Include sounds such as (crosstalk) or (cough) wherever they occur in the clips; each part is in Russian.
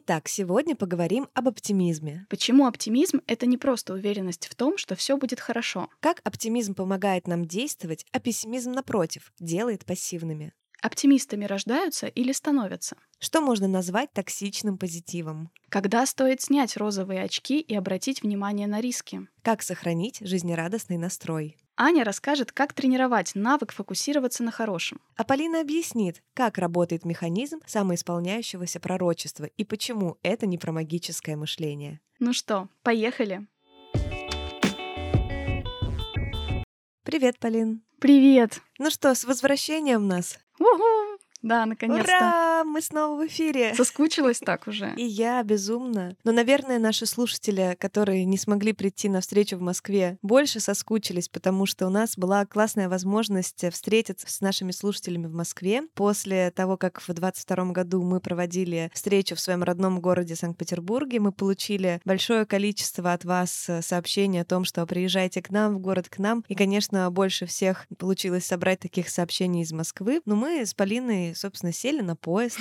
Итак, сегодня поговорим об оптимизме. Почему оптимизм — это не просто уверенность в том, что все будет хорошо? Как оптимизм помогает нам действовать, а пессимизм, напротив, делает пассивными? Оптимистами рождаются или становятся? Что можно назвать токсичным позитивом? Когда стоит снять розовые очки и обратить внимание на риски? Как сохранить жизнерадостный настрой? Аня расскажет, как тренировать навык фокусироваться на хорошем. А Полина объяснит, как работает механизм самоисполняющегося пророчества и почему это не про магическое мышление. Ну что, поехали? Привет, Полин. Привет! Ну что, с возвращением нас? Уху! Да, наконец-то. Ура! Мы снова в эфире. Соскучилась так уже. И я безумно. Но, наверное, наши слушатели, которые не смогли прийти на встречу в Москве, больше соскучились, потому что у нас была классная возможность встретиться с нашими слушателями в Москве. После того, как в 22 году мы проводили встречу в своем родном городе Санкт-Петербурге, мы получили большое количество от вас сообщений о том, что приезжайте к нам в город, к нам. И, конечно, больше всех получилось собрать таких сообщений из Москвы. Но мы с Полиной собственно, сели на поезд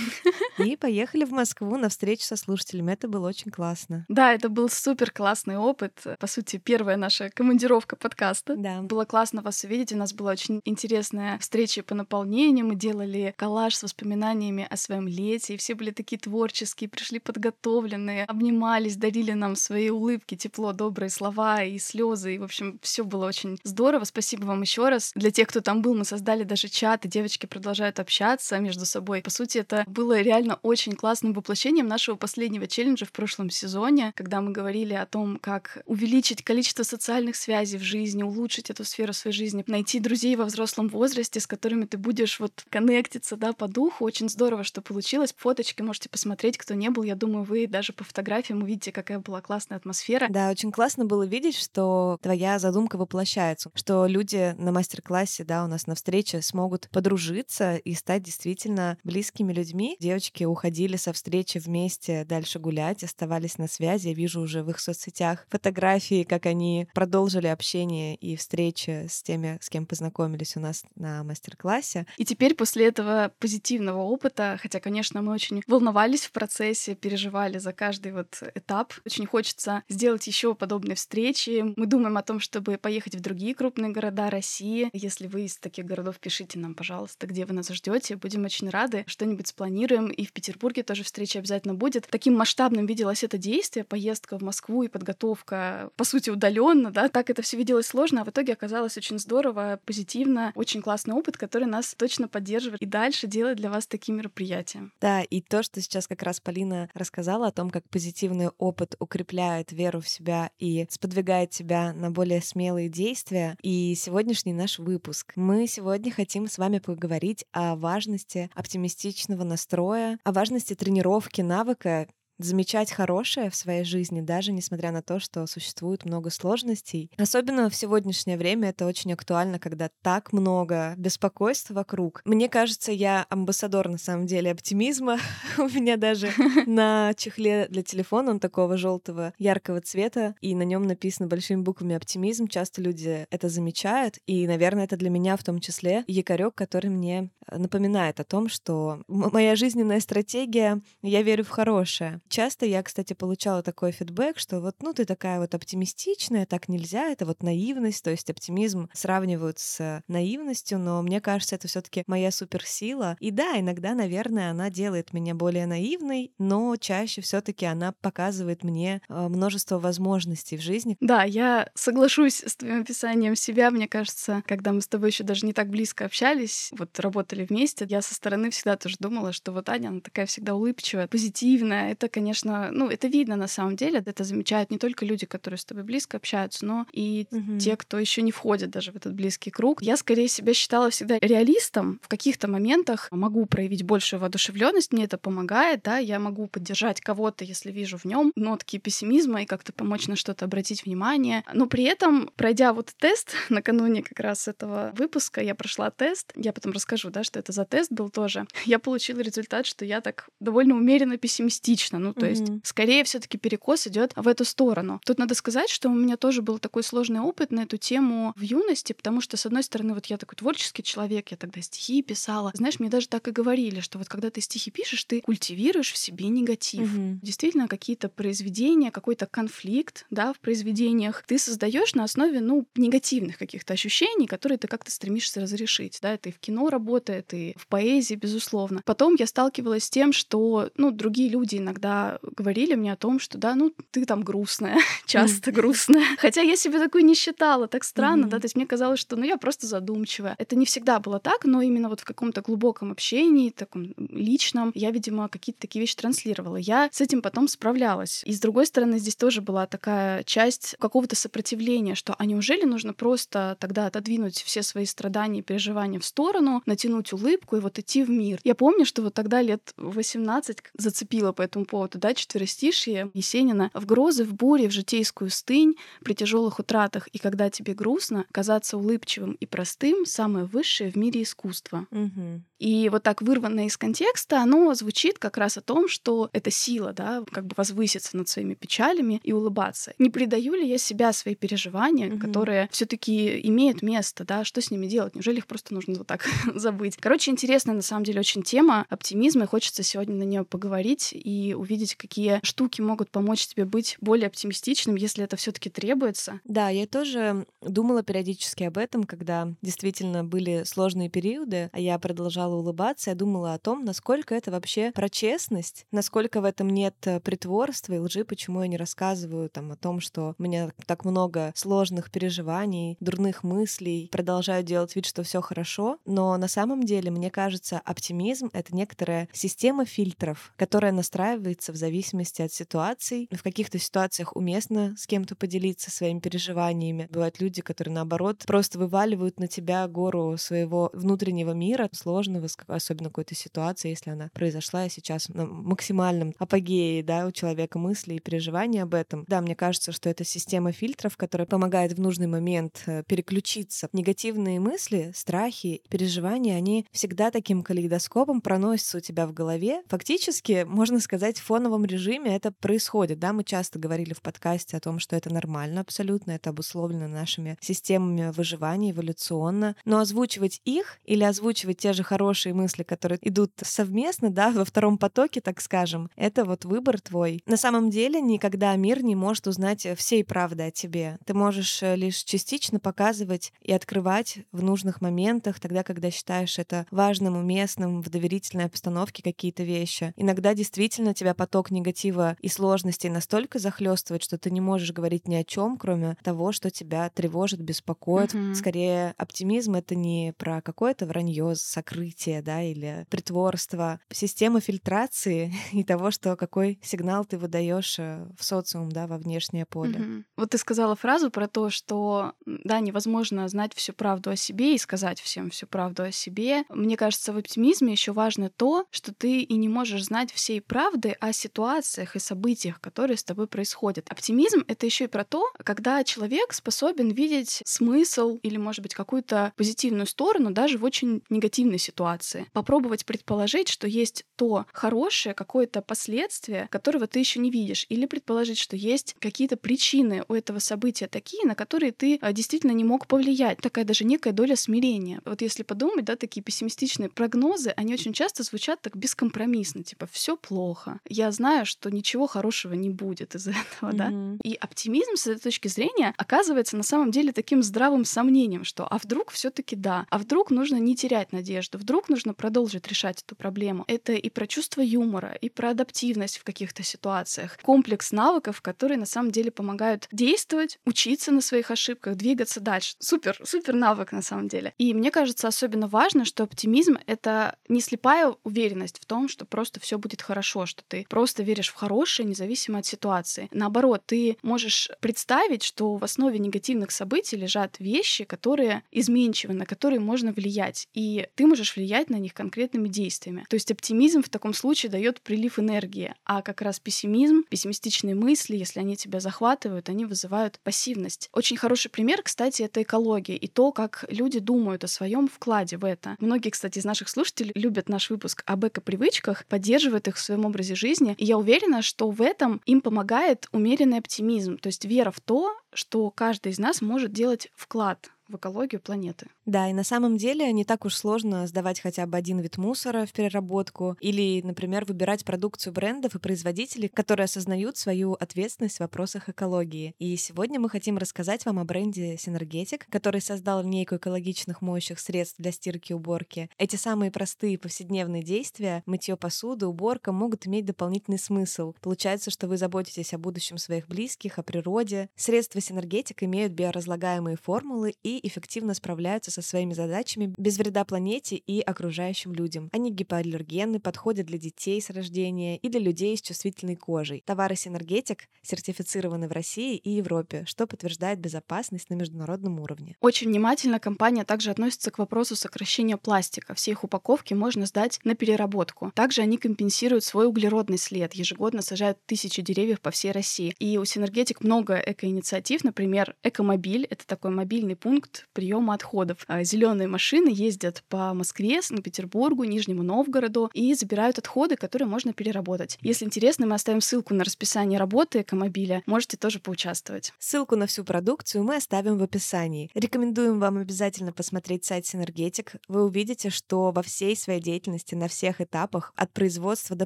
и поехали в Москву на встречу со слушателями. Это было очень классно. Да, это был супер классный опыт. По сути, первая наша командировка подкаста. Да. Было классно вас увидеть. У нас была очень интересная встреча по наполнению. Мы делали коллаж с воспоминаниями о своем лете. И все были такие творческие, пришли подготовленные, обнимались, дарили нам свои улыбки, тепло, добрые слова и слезы. И, в общем, все было очень здорово. Спасибо вам еще раз. Для тех, кто там был, мы создали даже чат, и девочки продолжают общаться между собой. По сути, это было реально очень классным воплощением нашего последнего челленджа в прошлом сезоне, когда мы говорили о том, как увеличить количество социальных связей в жизни, улучшить эту сферу своей жизни, найти друзей во взрослом возрасте, с которыми ты будешь вот коннектиться, да, по духу. Очень здорово, что получилось. Фоточки можете посмотреть, кто не был. Я думаю, вы даже по фотографиям увидите, какая была классная атмосфера. Да, очень классно было видеть, что твоя задумка воплощается, что люди на мастер-классе, да, у нас на встрече смогут подружиться и стать действительно действительно близкими людьми. Девочки уходили со встречи вместе дальше гулять, оставались на связи. Я вижу уже в их соцсетях фотографии, как они продолжили общение и встречи с теми, с кем познакомились у нас на мастер-классе. И теперь после этого позитивного опыта, хотя, конечно, мы очень волновались в процессе, переживали за каждый вот этап, очень хочется сделать еще подобные встречи. Мы думаем о том, чтобы поехать в другие крупные города России. Если вы из таких городов, пишите нам, пожалуйста, где вы нас ждете. Будем будем очень рады. Что-нибудь спланируем. И в Петербурге тоже встреча обязательно будет. Таким масштабным виделось это действие, поездка в Москву и подготовка, по сути, удаленно, да. Так это все виделось сложно, а в итоге оказалось очень здорово, позитивно, очень классный опыт, который нас точно поддерживает и дальше делает для вас такие мероприятия. Да, и то, что сейчас как раз Полина рассказала о том, как позитивный опыт укрепляет веру в себя и сподвигает тебя на более смелые действия. И сегодняшний наш выпуск. Мы сегодня хотим с вами поговорить о важности важности оптимистичного настроя, о важности тренировки навыка замечать хорошее в своей жизни, даже несмотря на то, что существует много сложностей. Особенно в сегодняшнее время это очень актуально, когда так много беспокойства вокруг. Мне кажется, я амбассадор на самом деле оптимизма. (laughs) У меня даже (laughs) на чехле для телефона он такого желтого яркого цвета, и на нем написано большими буквами оптимизм. Часто люди это замечают, и, наверное, это для меня в том числе якорек, который мне напоминает о том, что моя жизненная стратегия, я верю в хорошее. Часто я, кстати, получала такой фидбэк, что вот, ну, ты такая вот оптимистичная, так нельзя, это вот наивность, то есть оптимизм сравнивают с наивностью, но мне кажется, это все таки моя суперсила. И да, иногда, наверное, она делает меня более наивной, но чаще все таки она показывает мне э, множество возможностей в жизни. Да, я соглашусь с твоим описанием себя. Мне кажется, когда мы с тобой еще даже не так близко общались, вот работали вместе, я со стороны всегда тоже думала, что вот Аня, она такая всегда улыбчивая, позитивная, это конечно, ну, это видно на самом деле, это замечают не только люди, которые с тобой близко общаются, но и угу. те, кто еще не входит даже в этот близкий круг. Я скорее себя считала всегда реалистом. В каких-то моментах могу проявить большую воодушевленность, мне это помогает, да, я могу поддержать кого-то, если вижу в нем нотки пессимизма и как-то помочь на что-то обратить внимание. Но при этом, пройдя вот тест (laughs) накануне как раз этого выпуска, я прошла тест, я потом расскажу, да, что это за тест был тоже. (laughs) Я получила результат, что я так довольно умеренно пессимистична. Ну, то mm-hmm. есть, скорее все-таки перекос идет в эту сторону. Тут надо сказать, что у меня тоже был такой сложный опыт на эту тему в юности, потому что, с одной стороны, вот я такой творческий человек, я тогда стихи писала. Знаешь, мне даже так и говорили, что вот когда ты стихи пишешь, ты культивируешь в себе негатив. Mm-hmm. Действительно, какие-то произведения, какой-то конфликт, да, в произведениях ты создаешь на основе, ну, негативных каких-то ощущений, которые ты как-то стремишься разрешить, да, это и в кино работает, и в поэзии, безусловно. Потом я сталкивалась с тем, что, ну, другие люди иногда говорили мне о том, что, да, ну, ты там грустная, (laughs) часто грустная. (laughs) Хотя я себя такой не считала, так странно, да, то есть мне казалось, что, ну, я просто задумчивая. Это не всегда было так, но именно вот в каком-то глубоком общении, таком личном, я, видимо, какие-то такие вещи транслировала. Я с этим потом справлялась. И с другой стороны, здесь тоже была такая часть какого-то сопротивления, что а неужели нужно просто тогда отодвинуть все свои страдания и переживания в сторону, натянуть улыбку и вот идти в мир. Я помню, что вот тогда лет 18 зацепила по этому поводу, да, четверостишье Есенина. В грозы, в буре, в житейскую стынь, при тяжелых утратах и когда тебе грустно, казаться улыбчивым и простым — самое высшее в мире искусство. Угу. И вот так вырванное из контекста, оно звучит как раз о том, что это сила, да, как бы возвыситься над своими печалями и улыбаться. Не предаю ли я себя, свои переживания, угу. которые все таки имеют место, да, что с ними делать? Неужели их просто нужно вот так (laughs) забыть? Короче, интересная на самом деле очень тема оптимизма, и хочется сегодня на нее поговорить и увидеть, какие штуки могут помочь тебе быть более оптимистичным, если это все таки требуется. Да, я тоже думала периодически об этом, когда действительно были сложные периоды, а я продолжала продолжала улыбаться, я думала о том, насколько это вообще про честность, насколько в этом нет э, притворства и лжи, почему я не рассказываю там о том, что у меня так много сложных переживаний, дурных мыслей, продолжаю делать вид, что все хорошо, но на самом деле, мне кажется, оптимизм — это некоторая система фильтров, которая настраивается в зависимости от ситуаций. В каких-то ситуациях уместно с кем-то поделиться своими переживаниями. Бывают люди, которые, наоборот, просто вываливают на тебя гору своего внутреннего мира, сложного сложного, особенно какой-то ситуации, если она произошла и сейчас на максимальном апогее, да, у человека мысли и переживания об этом. Да, мне кажется, что это система фильтров, которая помогает в нужный момент э, переключиться. Негативные мысли, страхи, переживания, они всегда таким калейдоскопом проносятся у тебя в голове. Фактически, можно сказать, в фоновом режиме это происходит, да, мы часто говорили в подкасте о том, что это нормально абсолютно, это обусловлено нашими системами выживания эволюционно, но озвучивать их или озвучивать те же хорошие хорошие мысли, которые идут совместно, да, во втором потоке, так скажем, это вот выбор твой. На самом деле никогда мир не может узнать всей правды о тебе. Ты можешь э, лишь частично показывать и открывать в нужных моментах, тогда, когда считаешь это важным, уместным, в доверительной обстановке какие-то вещи. Иногда действительно тебя поток негатива и сложностей настолько захлестывает, что ты не можешь говорить ни о чем, кроме того, что тебя тревожит, беспокоит. Mm-hmm. Скорее, оптимизм — это не про какое-то вранье, сокрытие, скрытие, да, или притворство, система фильтрации (laughs) и того, что какой сигнал ты выдаешь э, в социум, да, во внешнее поле. Mm-hmm. Вот ты сказала фразу про то, что, да, невозможно знать всю правду о себе и сказать всем всю правду о себе. Мне кажется, в оптимизме еще важно то, что ты и не можешь знать всей правды о ситуациях и событиях, которые с тобой происходят. Оптимизм — это еще и про то, когда человек способен видеть смысл или, может быть, какую-то позитивную сторону даже в очень негативной ситуации ситуации. Попробовать предположить, что есть то хорошее, какое-то последствие, которого ты еще не видишь. Или предположить, что есть какие-то причины у этого события такие, на которые ты а, действительно не мог повлиять. Такая даже некая доля смирения. Вот если подумать, да, такие пессимистичные прогнозы, они очень часто звучат так бескомпромиссно, типа все плохо. Я знаю, что ничего хорошего не будет из (laughs) этого, mm-hmm. да. И оптимизм с этой точки зрения оказывается на самом деле таким здравым сомнением, что а вдруг все-таки да, а вдруг нужно не терять надежду, вдруг вдруг нужно продолжить решать эту проблему. Это и про чувство юмора, и про адаптивность в каких-то ситуациях. Комплекс навыков, которые на самом деле помогают действовать, учиться на своих ошибках, двигаться дальше. Супер, супер навык на самом деле. И мне кажется особенно важно, что оптимизм — это не слепая уверенность в том, что просто все будет хорошо, что ты просто веришь в хорошее, независимо от ситуации. Наоборот, ты можешь представить, что в основе негативных событий лежат вещи, которые изменчивы, на которые можно влиять. И ты можешь влиять на них конкретными действиями. То есть оптимизм в таком случае дает прилив энергии, а как раз пессимизм, пессимистичные мысли, если они тебя захватывают, они вызывают пассивность. Очень хороший пример, кстати, это экология и то, как люди думают о своем вкладе в это. Многие, кстати, из наших слушателей любят наш выпуск об эко-привычках, поддерживают их в своем образе жизни. И я уверена, что в этом им помогает умеренный оптимизм, то есть вера в то, что каждый из нас может делать вклад в экологию планеты. Да, и на самом деле не так уж сложно сдавать хотя бы один вид мусора в переработку или, например, выбирать продукцию брендов и производителей, которые осознают свою ответственность в вопросах экологии. И сегодня мы хотим рассказать вам о бренде Synergetic, который создал линейку экологичных моющих средств для стирки и уборки. Эти самые простые повседневные действия, мытье посуды, уборка, могут иметь дополнительный смысл. Получается, что вы заботитесь о будущем своих близких, о природе. Средства Synergetic имеют биоразлагаемые формулы и эффективно справляются со своими задачами без вреда планете и окружающим людям. Они гипоаллергенны, подходят для детей с рождения и для людей с чувствительной кожей. Товары Синергетик сертифицированы в России и Европе, что подтверждает безопасность на международном уровне. Очень внимательно компания также относится к вопросу сокращения пластика. Все их упаковки можно сдать на переработку. Также они компенсируют свой углеродный след. Ежегодно сажают тысячи деревьев по всей России. И у Синергетик много экоинициатив, например, Экомобиль — это такой мобильный пункт приема отходов. А, Зеленые машины ездят по Москве, Санкт-Петербургу, Нижнему Новгороду и забирают отходы, которые можно переработать. Если интересно, мы оставим ссылку на расписание работы Экомобиля. Можете тоже поучаствовать. Ссылку на всю продукцию мы оставим в описании. Рекомендуем вам обязательно посмотреть сайт Синергетик. Вы увидите, что во всей своей деятельности на всех этапах, от производства до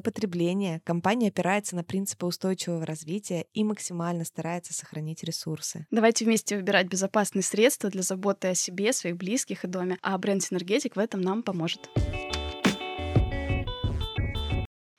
потребления, компания опирается на принципы устойчивого развития и максимально старается сохранить ресурсы. Давайте вместе выбирать безопасные средства для заботы о себе, своих близких и доме. А бренд Синергетик в этом нам поможет.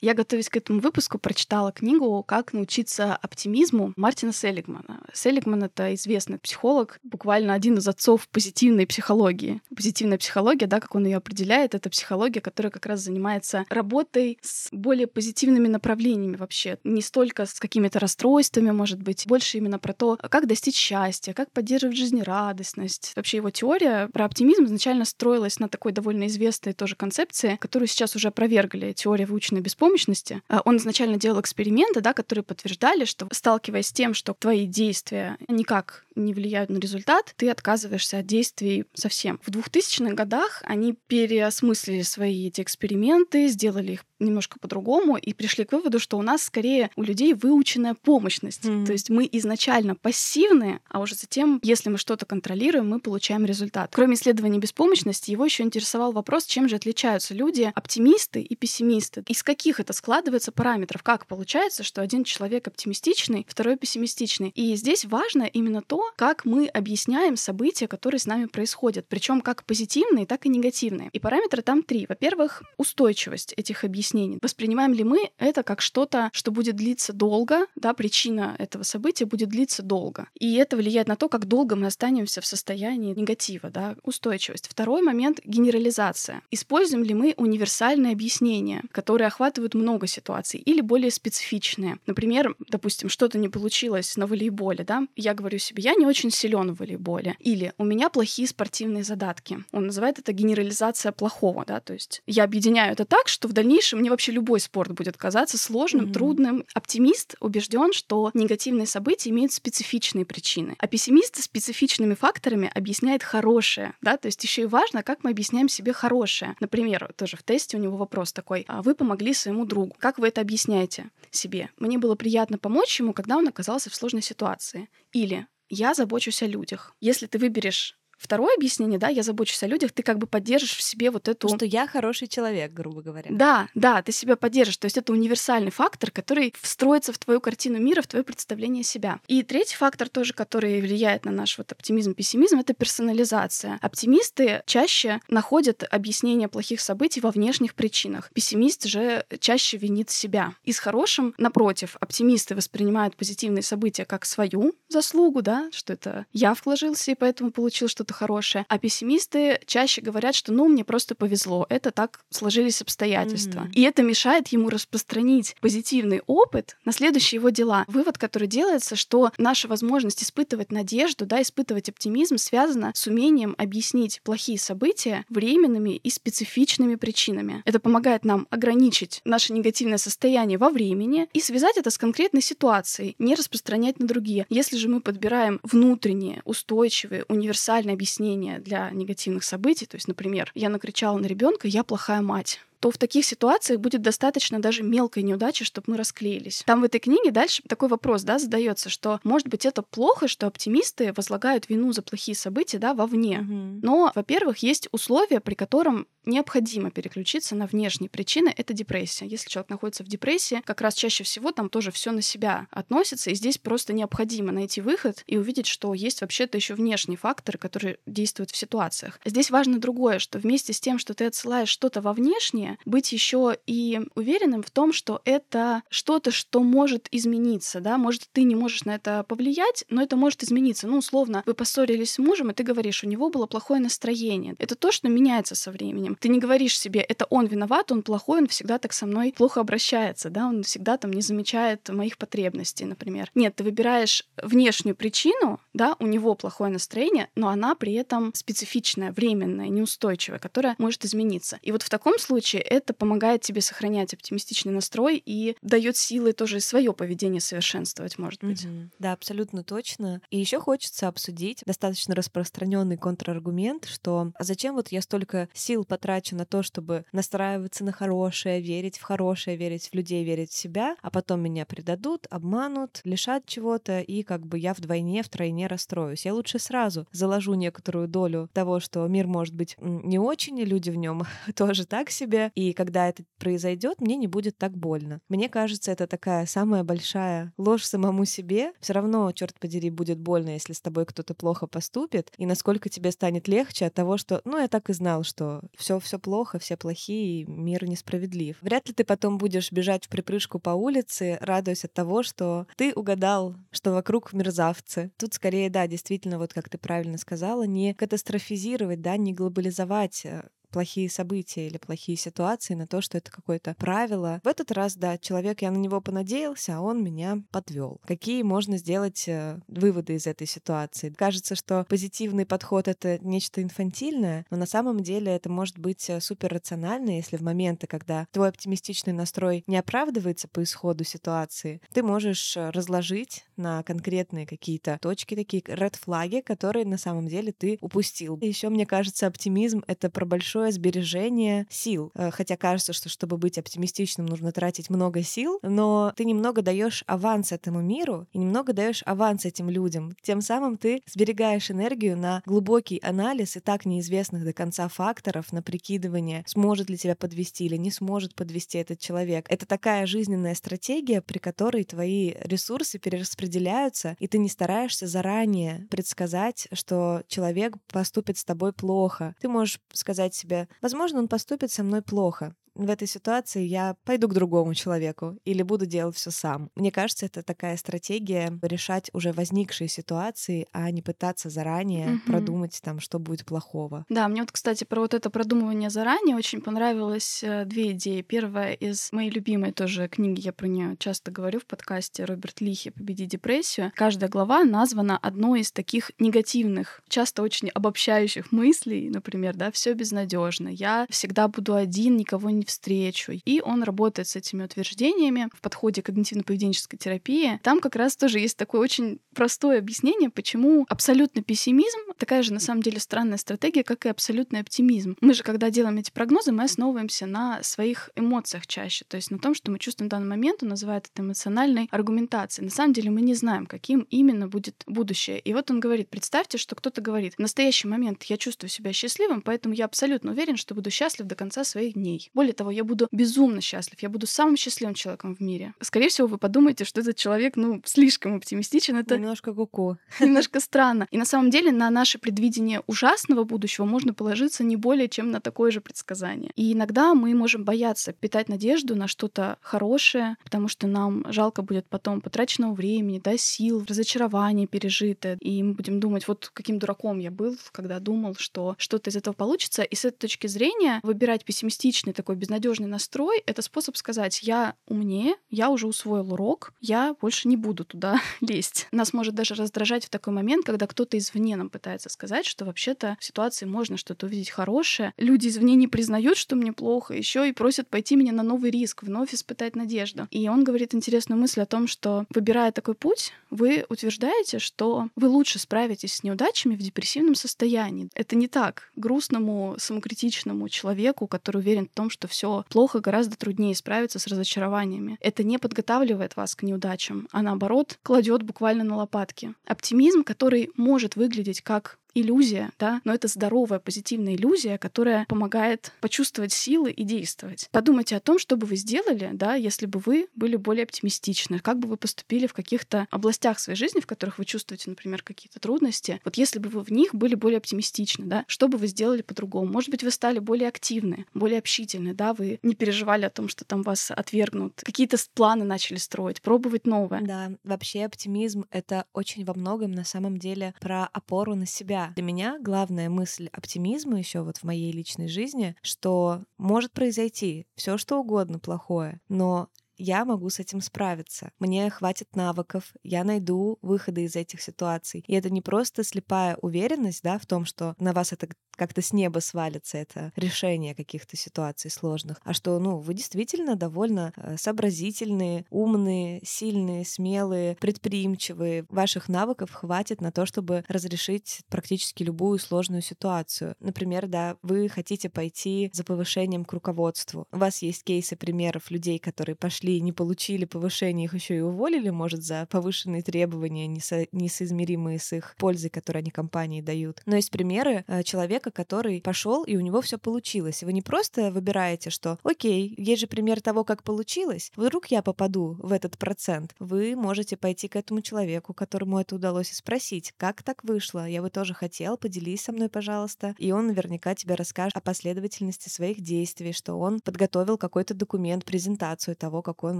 Я, готовясь к этому выпуску, прочитала книгу «Как научиться оптимизму» Мартина Селигмана. Селигман — это известный психолог, буквально один из отцов позитивной психологии. Позитивная психология, да, как он ее определяет, это психология, которая как раз занимается работой с более позитивными направлениями вообще. Не столько с какими-то расстройствами, может быть, больше именно про то, как достичь счастья, как поддерживать жизнерадостность. Вообще его теория про оптимизм изначально строилась на такой довольно известной тоже концепции, которую сейчас уже опровергли. Теория выученной беспомощности беспомощности. А, он изначально делал эксперименты, да, которые подтверждали, что сталкиваясь с тем, что твои действия никак не влияют на результат, ты отказываешься от действий совсем. В 2000-х годах они переосмыслили свои эти эксперименты, сделали их немножко по-другому и пришли к выводу, что у нас скорее у людей выученная помощность. Mm-hmm. То есть мы изначально пассивные, а уже затем, если мы что-то контролируем, мы получаем результат. Кроме исследований беспомощности, его еще интересовал вопрос, чем же отличаются люди, оптимисты и пессимисты. Из каких это складывается параметров? Как получается, что один человек оптимистичный, второй пессимистичный? И здесь важно именно то, как мы объясняем события, которые с нами происходят, причем как позитивные, так и негативные. И параметры там три. Во-первых, устойчивость этих объяснений. Воспринимаем ли мы это как что-то, что будет длиться долго, да, причина этого события будет длиться долго. И это влияет на то, как долго мы останемся в состоянии негатива, да, устойчивость. Второй момент — генерализация. Используем ли мы универсальные объяснения, которые охватывают много ситуаций, или более специфичные. Например, допустим, что-то не получилось на волейболе, да, я говорю себе, я не очень силен в волейболе. Или у меня плохие спортивные задатки. Он называет это генерализация плохого, да, то есть я объединяю это так, что в дальнейшем мне вообще любой спорт будет казаться сложным, mm-hmm. трудным. Оптимист убежден, что негативные события имеют специфичные причины, а пессимист специфичными факторами объясняет хорошее, да, то есть еще и важно, как мы объясняем себе хорошее. Например, тоже в тесте у него вопрос такой: а вы помогли своему другу, как вы это объясняете себе? Мне было приятно помочь ему, когда он оказался в сложной ситуации. Или я забочусь о людях. Если ты выберешь второе объяснение, да, я забочусь о людях, ты как бы поддержишь в себе вот эту... Что я хороший человек, грубо говоря. Да, да, ты себя поддержишь. То есть это универсальный фактор, который встроится в твою картину мира, в твое представление себя. И третий фактор тоже, который влияет на наш вот оптимизм, пессимизм, это персонализация. Оптимисты чаще находят объяснение плохих событий во внешних причинах. Пессимист же чаще винит себя. И с хорошим, напротив, оптимисты воспринимают позитивные события как свою заслугу, да, что это я вложился и поэтому получил что-то хорошее. А пессимисты чаще говорят, что ну мне просто повезло, это так сложились обстоятельства. Mm-hmm. И это мешает ему распространить позитивный опыт на следующие его дела. Вывод, который делается, что наша возможность испытывать надежду, да, испытывать оптимизм связана с умением объяснить плохие события временными и специфичными причинами. Это помогает нам ограничить наше негативное состояние во времени и связать это с конкретной ситуацией, не распространять на другие. Если же мы подбираем внутренние, устойчивые, универсальные объяснения для негативных событий, то есть, например, я накричала на ребенка, я плохая мать то в таких ситуациях будет достаточно даже мелкой неудачи, чтобы мы расклеились. Там в этой книге дальше такой вопрос, да, задается, что, может быть, это плохо, что оптимисты возлагают вину за плохие события, да, вовне. Mm-hmm. Но, во-первых, есть условия, при котором необходимо переключиться на внешние причины. Это депрессия. Если человек находится в депрессии, как раз чаще всего там тоже все на себя относится, и здесь просто необходимо найти выход и увидеть, что есть вообще-то еще внешние факторы, которые действуют в ситуациях. Здесь важно другое, что вместе с тем, что ты отсылаешь что-то во внешнее, быть еще и уверенным в том, что это что-то, что может измениться, да, может, ты не можешь на это повлиять, но это может измениться. Ну, условно, вы поссорились с мужем, и ты говоришь, у него было плохое настроение. Это то, что меняется со временем. Ты не говоришь себе, это он виноват, он плохой, он всегда так со мной плохо обращается, да, он всегда там не замечает моих потребностей, например. Нет, ты выбираешь внешнюю причину, да, у него плохое настроение, но она при этом специфичная, временная, неустойчивая, которая может измениться. И вот в таком случае это помогает тебе сохранять оптимистичный настрой и дает силы тоже свое поведение совершенствовать, может быть. Mm-hmm. Да, абсолютно точно. И еще хочется обсудить достаточно распространенный контраргумент, что а зачем вот я столько сил потрачу на то, чтобы настраиваться на хорошее, верить в хорошее, верить в людей, верить в себя, а потом меня предадут, обманут, лишат чего-то, и как бы я вдвойне, втройне расстроюсь. Я лучше сразу заложу некоторую долю того, что мир может быть не очень, и люди в нем (laughs) тоже так себе, и когда это произойдет, мне не будет так больно. Мне кажется, это такая самая большая ложь самому себе. Все равно, черт подери, будет больно, если с тобой кто-то плохо поступит. И насколько тебе станет легче от того, что, ну, я так и знал, что все все плохо, все плохие, мир несправедлив. Вряд ли ты потом будешь бежать в припрыжку по улице, радуясь от того, что ты угадал, что вокруг мерзавцы. Тут скорее, да, действительно, вот как ты правильно сказала, не катастрофизировать, да, не глобализовать э, плохие события или плохие ситуации на то, что это какое-то правило. В этот раз, да, человек, я на него понадеялся, а он меня подвел. Какие можно сделать э, выводы из этой ситуации? Кажется, что позитивный подход — это нечто инфантильное, но на самом деле это может быть э, супер рационально, если в моменты, когда твой оптимистичный настрой не оправдывается по исходу ситуации, ты можешь э, разложить на конкретные какие-то точки, такие red флаги, которые на самом деле ты упустил. Еще мне кажется, оптимизм — это про большое большое сбережение сил. Э, хотя кажется, что чтобы быть оптимистичным, нужно тратить много сил, но ты немного даешь аванс этому миру и немного даешь аванс этим людям. Тем самым ты сберегаешь энергию на глубокий анализ и так неизвестных до конца факторов, на прикидывание, сможет ли тебя подвести или не сможет подвести этот человек. Это такая жизненная стратегия, при которой твои ресурсы перераспределяются, и ты не стараешься заранее предсказать, что человек поступит с тобой плохо. Ты можешь сказать себе, себе, возможно, он поступит со мной плохо, в этой ситуации я пойду к другому человеку или буду делать все сам. Мне кажется, это такая стратегия решать уже возникшие ситуации, а не пытаться заранее угу. продумать там, что будет плохого. Да, мне вот, кстати, про вот это продумывание заранее очень понравилось э, две идеи. Первая из моей любимой тоже книги, я про нее часто говорю в подкасте Роберт Лихи «Победи депрессию». Каждая глава названа одной из таких негативных, часто очень обобщающих мыслей, например, да, все безнадежно, я всегда буду один, никого не день встречу. И он работает с этими утверждениями в подходе когнитивно-поведенческой терапии. Там как раз тоже есть такое очень простое объяснение, почему абсолютный пессимизм такая же на самом деле странная стратегия, как и абсолютный оптимизм. Мы же, когда делаем эти прогнозы, мы основываемся на своих эмоциях чаще, то есть на том, что мы чувствуем в данный момент, он называет это эмоциональной аргументацией. На самом деле мы не знаем, каким именно будет будущее. И вот он говорит, представьте, что кто-то говорит, в настоящий момент я чувствую себя счастливым, поэтому я абсолютно уверен, что буду счастлив до конца своих дней. Более того, я буду безумно счастлив, я буду самым счастливым человеком в мире. Скорее всего, вы подумаете, что этот человек, ну, слишком оптимистичен. Это немножко куку. (laughs) Немножко странно. И на самом деле на наше предвидение ужасного будущего можно положиться не более чем на такое же предсказание. И иногда мы можем бояться питать надежду на что-то хорошее, потому что нам жалко будет потом потраченного времени, да, сил, разочарования пережитое. И мы будем думать, вот каким дураком я был, когда думал, что что-то из этого получится. И с этой точки зрения выбирать пессимистичный такой безнадежный настрой — это способ сказать, я умнее, я уже усвоил урок, я больше не буду туда (laughs) лезть. Нас может даже раздражать в такой момент, когда кто-то извне нам пытается сказать, что вообще-то в ситуации можно что-то увидеть хорошее. Люди извне не признают, что мне плохо, еще и просят пойти меня на новый риск, вновь испытать надежду. И он говорит интересную мысль о том, что выбирая такой путь, вы утверждаете, что вы лучше справитесь с неудачами в депрессивном состоянии. Это не так. Грустному, самокритичному человеку, который уверен в том, что все плохо, гораздо труднее справиться с разочарованиями. Это не подготавливает вас к неудачам, а наоборот кладет буквально на лопатки. Оптимизм, который может выглядеть как иллюзия, да, но это здоровая, позитивная иллюзия, которая помогает почувствовать силы и действовать. Подумайте о том, что бы вы сделали, да, если бы вы были более оптимистичны, как бы вы поступили в каких-то областях своей жизни, в которых вы чувствуете, например, какие-то трудности. Вот если бы вы в них были более оптимистичны, да, что бы вы сделали по-другому? Может быть, вы стали более активны, более общительны, да, вы не переживали о том, что там вас отвергнут, какие-то планы начали строить, пробовать новое. Да, вообще оптимизм — это очень во многом на самом деле про опору на себя, для меня главная мысль оптимизма еще вот в моей личной жизни, что может произойти все что угодно плохое, но я могу с этим справиться. Мне хватит навыков, я найду выходы из этих ситуаций. И это не просто слепая уверенность, да, в том, что на вас это как-то с неба свалится это решение каких-то ситуаций сложных, а что, ну, вы действительно довольно э, сообразительные, умные, сильные, смелые, предприимчивые. Ваших навыков хватит на то, чтобы разрешить практически любую сложную ситуацию. Например, да, вы хотите пойти за повышением к руководству. У вас есть кейсы примеров людей, которые пошли, не получили повышение, их еще и уволили, может, за повышенные требования, несо- несоизмеримые с их пользой, которую они компании дают. Но есть примеры э, человека, который пошел и у него все получилось. Вы не просто выбираете, что окей, есть же пример того, как получилось, вдруг я попаду в этот процент. Вы можете пойти к этому человеку, которому это удалось, и спросить, как так вышло, я бы тоже хотел, поделись со мной, пожалуйста. И он наверняка тебе расскажет о последовательности своих действий, что он подготовил какой-то документ, презентацию того, какой он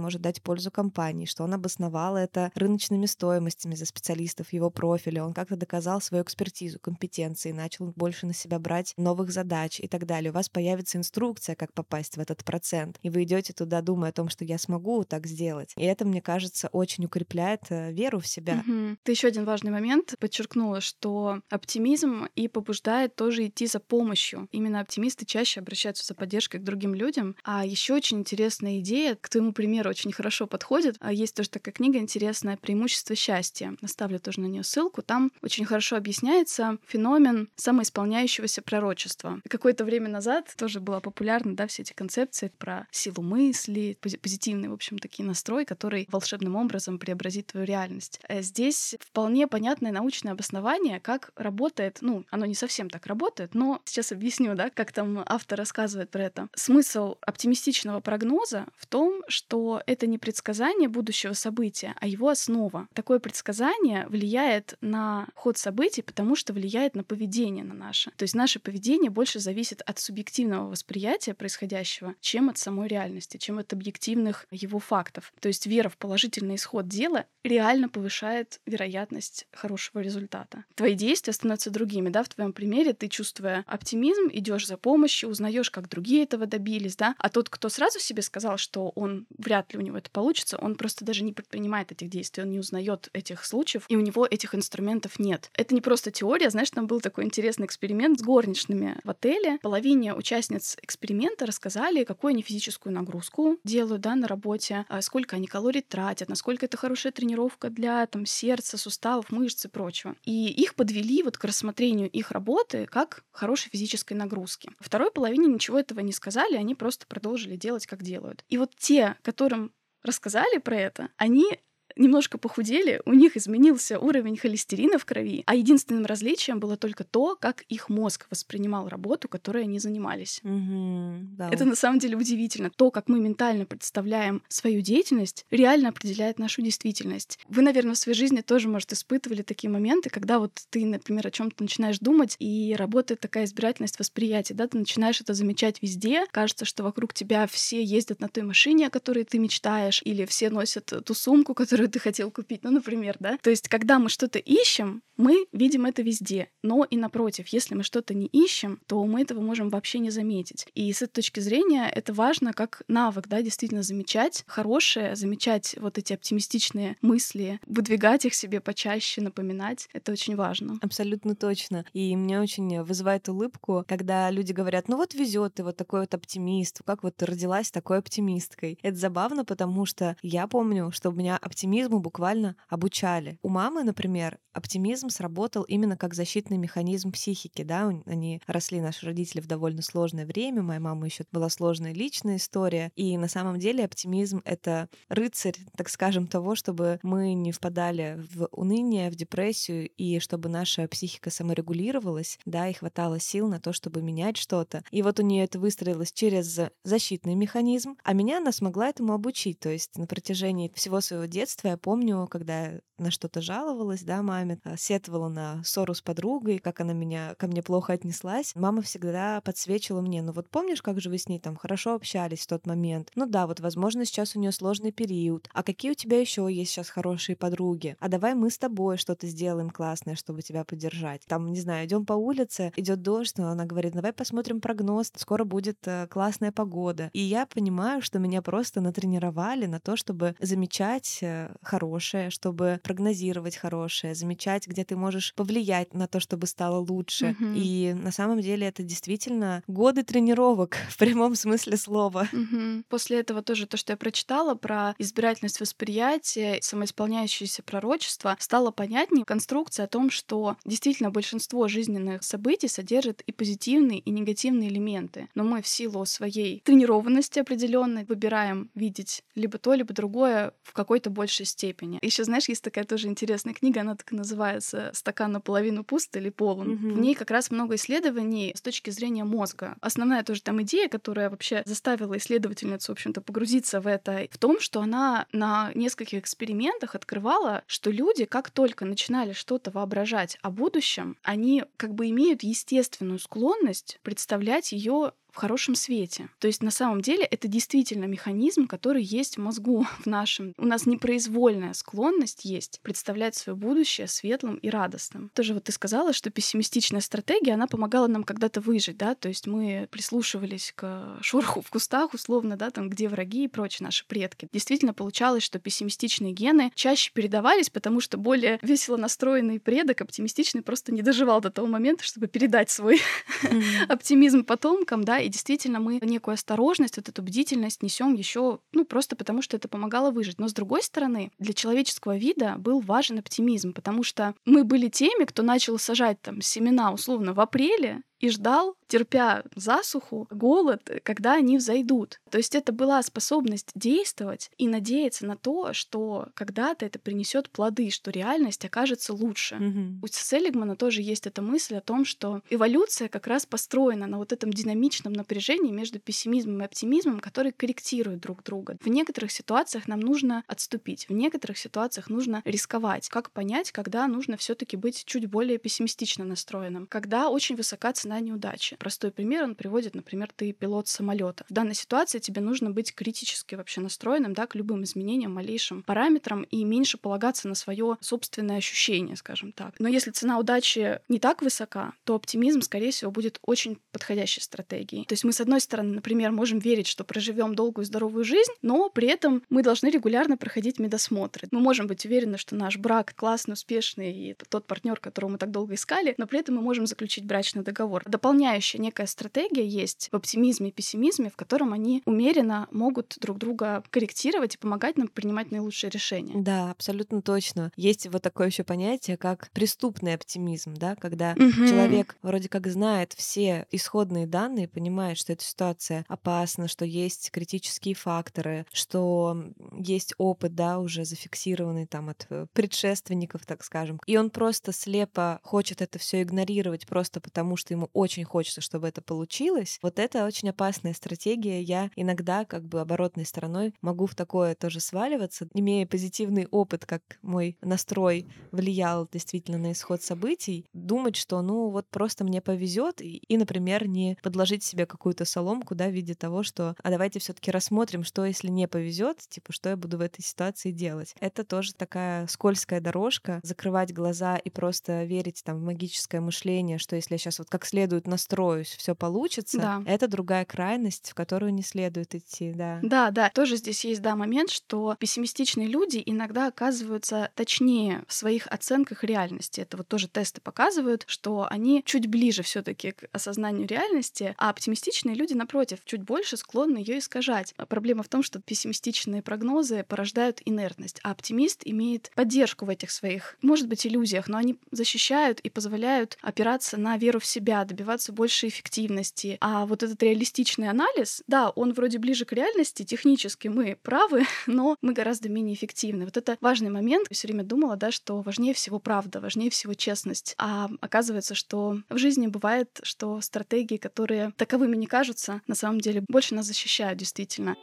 может дать пользу компании, что он обосновал это рыночными стоимостями за специалистов его профиля, он как-то доказал свою экспертизу, компетенции, начал больше на себя брать новых задач и так далее. У вас появится инструкция, как попасть в этот процент. И вы идете туда, думая о том, что я смогу так сделать. И это, мне кажется, очень укрепляет э, веру в себя. Угу. Ты еще один важный момент подчеркнула, что оптимизм и побуждает тоже идти за помощью. Именно оптимисты чаще обращаются за поддержкой к другим людям. А еще очень интересная идея, к твоему примеру очень хорошо подходит. А есть тоже такая книга интересная «Преимущество счастья». Оставлю тоже на нее ссылку. Там очень хорошо объясняется феномен самоисполняющего сбывающегося пророчества. Какое-то время назад тоже была популярна, да, все эти концепции про силу мысли, позитивный, в общем, такие настрой, который волшебным образом преобразит твою реальность. Э, здесь вполне понятное научное обоснование, как работает, ну, оно не совсем так работает, но сейчас объясню, да, как там автор рассказывает про это. Смысл оптимистичного прогноза в том, что это не предсказание будущего события, а его основа. Такое предсказание влияет на ход событий, потому что влияет на поведение на наше. То есть наше поведение больше зависит от субъективного восприятия происходящего, чем от самой реальности, чем от объективных его фактов. То есть вера в положительный исход дела реально повышает вероятность хорошего результата. Твои действия становятся другими, да, в твоем примере ты, чувствуя оптимизм, идешь за помощью, узнаешь, как другие этого добились, да, а тот, кто сразу себе сказал, что он вряд ли у него это получится, он просто даже не предпринимает этих действий, он не узнает этих случаев, и у него этих инструментов нет. Это не просто теория, знаешь, там был такой интересный эксперимент с горничными в отеле. Половине участниц эксперимента рассказали, какую они физическую нагрузку делают да, на работе, а сколько они калорий тратят, насколько это хорошая тренировка для там, сердца, суставов, мышц и прочего. И их подвели вот к рассмотрению их работы как хорошей физической нагрузки. Второй половине ничего этого не сказали, они просто продолжили делать, как делают. И вот те, которым рассказали про это, они немножко похудели, у них изменился уровень холестерина в крови, а единственным различием было только то, как их мозг воспринимал работу, которой они занимались. Угу, да. Это на самом деле удивительно. То, как мы ментально представляем свою деятельность, реально определяет нашу действительность. Вы, наверное, в своей жизни тоже, может, испытывали такие моменты, когда вот ты, например, о чем то начинаешь думать, и работает такая избирательность восприятия, да, ты начинаешь это замечать везде, кажется, что вокруг тебя все ездят на той машине, о которой ты мечтаешь, или все носят ту сумку, которую которую ты хотел купить, ну, например, да. То есть, когда мы что-то ищем, мы видим это везде. Но и напротив, если мы что-то не ищем, то мы этого можем вообще не заметить. И с этой точки зрения это важно как навык, да, действительно замечать хорошее, замечать вот эти оптимистичные мысли, выдвигать их себе почаще, напоминать. Это очень важно. Абсолютно точно. И мне очень вызывает улыбку, когда люди говорят, ну вот везет ты вот такой вот оптимист, как вот ты родилась такой оптимисткой. Это забавно, потому что я помню, что у меня оптимизму буквально обучали. У мамы, например, оптимизм сработал именно как защитный механизм психики, да, они росли, наши родители, в довольно сложное время, моя мама еще была сложная личная история, и на самом деле оптимизм — это рыцарь, так скажем, того, чтобы мы не впадали в уныние, в депрессию, и чтобы наша психика саморегулировалась, да, и хватало сил на то, чтобы менять что-то. И вот у нее это выстроилось через защитный механизм, а меня она смогла этому обучить, то есть на протяжении всего своего детства я помню, когда на что-то жаловалась, да, маме, а, сетовала на ссору с подругой, как она меня ко мне плохо отнеслась, мама всегда подсвечивала мне, ну вот помнишь, как же вы с ней там хорошо общались в тот момент? Ну да, вот, возможно, сейчас у нее сложный период. А какие у тебя еще есть сейчас хорошие подруги? А давай мы с тобой что-то сделаем классное, чтобы тебя поддержать. Там, не знаю, идем по улице, идет дождь, но она говорит, давай посмотрим прогноз, скоро будет э, классная погода. И я понимаю, что меня просто натренировали на то, чтобы замечать хорошее, чтобы прогнозировать хорошее, замечать, где ты можешь повлиять на то, чтобы стало лучше. Mm-hmm. И на самом деле это действительно годы тренировок (laughs) в прямом смысле слова. Mm-hmm. После этого тоже то, что я прочитала про избирательность восприятия, самоисполняющееся пророчество, стало понятнее конструкция о том, что действительно большинство жизненных событий содержит и позитивные, и негативные элементы. Но мы в силу своей тренированности определенной выбираем видеть либо то, либо другое в какой-то большей степени. Еще, знаешь, есть такая тоже интересная книга, она так и называется «Стакан наполовину пуст или полон». Угу. В ней как раз много исследований с точки зрения мозга. Основная тоже там идея, которая вообще заставила исследовательницу, в общем-то, погрузиться в это, в том, что она на нескольких экспериментах открывала, что люди, как только начинали что-то воображать о будущем, они как бы имеют естественную склонность представлять ее в хорошем свете. То есть на самом деле это действительно механизм, который есть в мозгу (laughs) в нашем. У нас непроизвольная склонность есть представлять свое будущее светлым и радостным. Тоже вот ты сказала, что пессимистичная стратегия, она помогала нам когда-то выжить, да, то есть мы прислушивались к шороху в кустах, условно, да, там, где враги и прочие наши предки. Действительно получалось, что пессимистичные гены чаще передавались, потому что более весело настроенный предок, оптимистичный, просто не доживал до того момента, чтобы передать свой (laughs) оптимизм потомкам, да, и действительно мы некую осторожность, вот эту бдительность несем еще, ну, просто потому что это помогало выжить. Но с другой стороны, для человеческого вида был важен оптимизм, потому что мы были теми, кто начал сажать там семена условно в апреле, и ждал, терпя засуху, голод, когда они взойдут. То есть это была способность действовать и надеяться на то, что когда-то это принесет плоды, что реальность окажется лучше. Mm-hmm. У Селигмана тоже есть эта мысль о том, что эволюция как раз построена на вот этом динамичном напряжении между пессимизмом и оптимизмом, который корректирует друг друга. В некоторых ситуациях нам нужно отступить, в некоторых ситуациях нужно рисковать. Как понять, когда нужно все-таки быть чуть более пессимистично настроенным, когда очень высока цена цена неудачи. Простой пример он приводит, например, ты пилот самолета. В данной ситуации тебе нужно быть критически вообще настроенным да, к любым изменениям, малейшим параметрам и меньше полагаться на свое собственное ощущение, скажем так. Но если цена удачи не так высока, то оптимизм, скорее всего, будет очень подходящей стратегией. То есть мы, с одной стороны, например, можем верить, что проживем долгую здоровую жизнь, но при этом мы должны регулярно проходить медосмотры. Мы можем быть уверены, что наш брак классный, успешный и тот партнер, которого мы так долго искали, но при этом мы можем заключить брачный договор. Дополняющая некая стратегия есть в оптимизме и пессимизме, в котором они умеренно могут друг друга корректировать и помогать нам принимать наилучшие решения. Да, абсолютно точно. Есть вот такое еще понятие, как преступный оптимизм, да, когда угу. человек вроде как знает все исходные данные, понимает, что эта ситуация опасна, что есть критические факторы, что есть опыт, да, уже зафиксированный там от э, предшественников, так скажем, и он просто слепо хочет это все игнорировать просто потому, что ему очень хочется, чтобы это получилось. Вот это очень опасная стратегия. Я иногда как бы оборотной стороной могу в такое тоже сваливаться, имея позитивный опыт, как мой настрой влиял действительно на исход событий, думать, что ну вот просто мне повезет и, и, например, не подложить себе какую-то соломку, да, в виде того, что а давайте все-таки рассмотрим, что если не повезет, типа, что я буду в этой ситуации делать. Это тоже такая скользкая дорожка, закрывать глаза и просто верить там в магическое мышление, что если я сейчас вот как следует настроюсь, все получится. Да. Это другая крайность, в которую не следует идти, да. Да, да. Тоже здесь есть, да, момент, что пессимистичные люди иногда оказываются точнее в своих оценках реальности. Это вот тоже тесты показывают, что они чуть ближе все таки к осознанию реальности, а оптимистичные люди, напротив, чуть больше склонны ее искажать. А проблема в том, что пессимистичные прогнозы порождают инертность, а оптимист имеет поддержку в этих своих, может быть, иллюзиях, но они защищают и позволяют опираться на веру в себя, добиваться большей эффективности. А вот этот реалистичный анализ, да, он вроде ближе к реальности, технически мы правы, (laughs) но мы гораздо менее эффективны. Вот это важный момент. Я все время думала, да, что важнее всего правда, важнее всего честность. А оказывается, что в жизни бывает, что стратегии, которые таковыми не кажутся, на самом деле больше нас защищают действительно.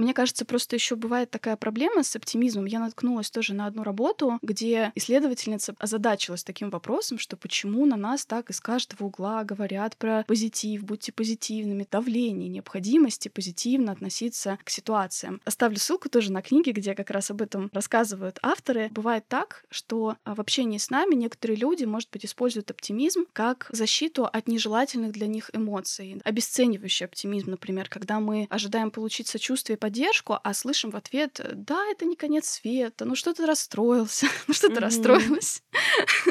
Мне кажется, просто еще бывает такая проблема с оптимизмом. Я наткнулась тоже на одну работу, где исследовательница озадачилась таким вопросом, что почему на нас так из каждого угла говорят про позитив, будьте позитивными, давление, необходимости позитивно относиться к ситуациям. Оставлю ссылку тоже на книги, где как раз об этом рассказывают авторы. Бывает так, что а, в общении с нами некоторые люди, может быть, используют оптимизм как защиту от нежелательных для них эмоций. Обесценивающий оптимизм, например, когда мы ожидаем получить сочувствие и поддержку, а слышим в ответ, да, это не конец света, ну что ты расстроился, (laughs) ну что ты расстроилась.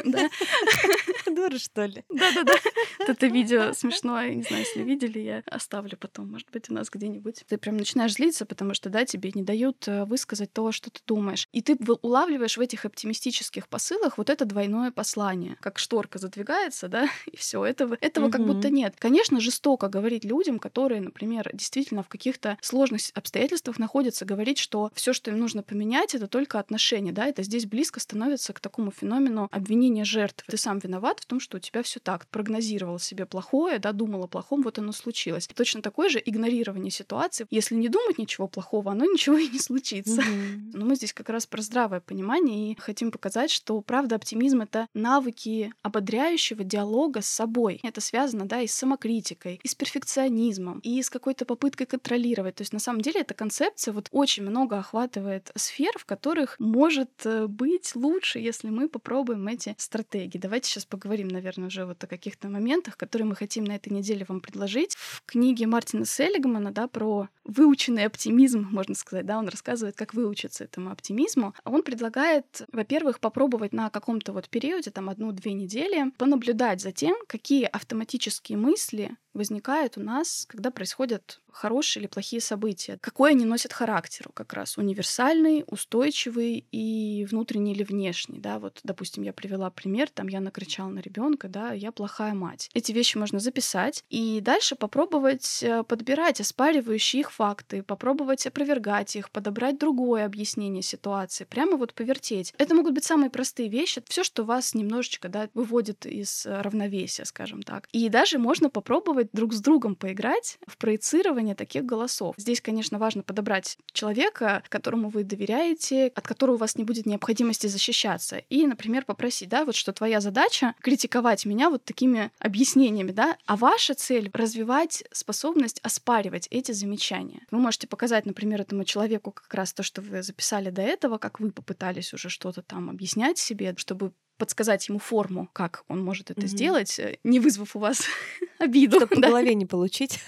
(laughs) Дура, что ли? Да-да-да. (laughs) Это видео смешное, не знаю, если видели, я оставлю потом, может быть, у нас где-нибудь. Ты прям начинаешь злиться, потому что, да, тебе не дают э, высказать то, что ты думаешь. И ты улавливаешь в этих оптимистических посылах вот это двойное послание. Как шторка задвигается, да, и все этого, этого как будто нет. Конечно, жестоко говорить людям, которые, например, действительно в каких-то сложных обстоятельствах обстоятельствах находится, говорить, что все, что им нужно поменять, это только отношения, да, это здесь близко становится к такому феномену обвинения жертвы. Ты сам виноват в том, что у тебя все так. Прогнозировал себе плохое, да, думал о плохом, вот оно случилось. Точно такое же игнорирование ситуации. Если не думать ничего плохого, оно ничего и не случится. Mm-hmm. Но мы здесь как раз про здравое понимание и хотим показать, что правда оптимизм — это навыки ободряющего диалога с собой. Это связано, да, и с самокритикой, и с перфекционизмом, и с какой-то попыткой контролировать. То есть на самом деле это концепция вот очень много охватывает сфер, в которых может э, быть лучше, если мы попробуем эти стратегии. Давайте сейчас поговорим, наверное, уже вот о каких-то моментах, которые мы хотим на этой неделе вам предложить. В книге Мартина Селлигмана, да, про выученный оптимизм, можно сказать, да, он рассказывает, как выучиться этому оптимизму. Он предлагает, во-первых, попробовать на каком-то вот периоде, там, одну-две недели, понаблюдать за тем, какие автоматические мысли возникают у нас, когда происходят хорошие или плохие события. Какой они носят характеру как раз? Универсальный, устойчивый и внутренний или внешний. Да? Вот, допустим, я привела пример, там я накричала на ребенка, да, я плохая мать. Эти вещи можно записать и дальше попробовать э, подбирать оспаривающие их факты, попробовать опровергать их, подобрать другое объяснение ситуации, прямо вот повертеть. Это могут быть самые простые вещи, все, что вас немножечко да, выводит из э, равновесия, скажем так. И даже можно попробовать друг с другом поиграть в проецирование таких голосов. Здесь, конечно, важно подобрать человека, которому вы доверяете, от которого у вас не будет необходимости защищаться. И, например, попросить, да, вот что твоя задача критиковать меня вот такими объяснениями, да, а ваша цель — развивать способность оспаривать эти замечания. Вы можете показать, например, этому человеку как раз то, что вы записали до этого, как вы попытались уже что-то там объяснять себе, чтобы подсказать ему форму, как он может это mm-hmm. сделать, э, не вызвав у вас (laughs) обиду. Чтобы по голове не получить.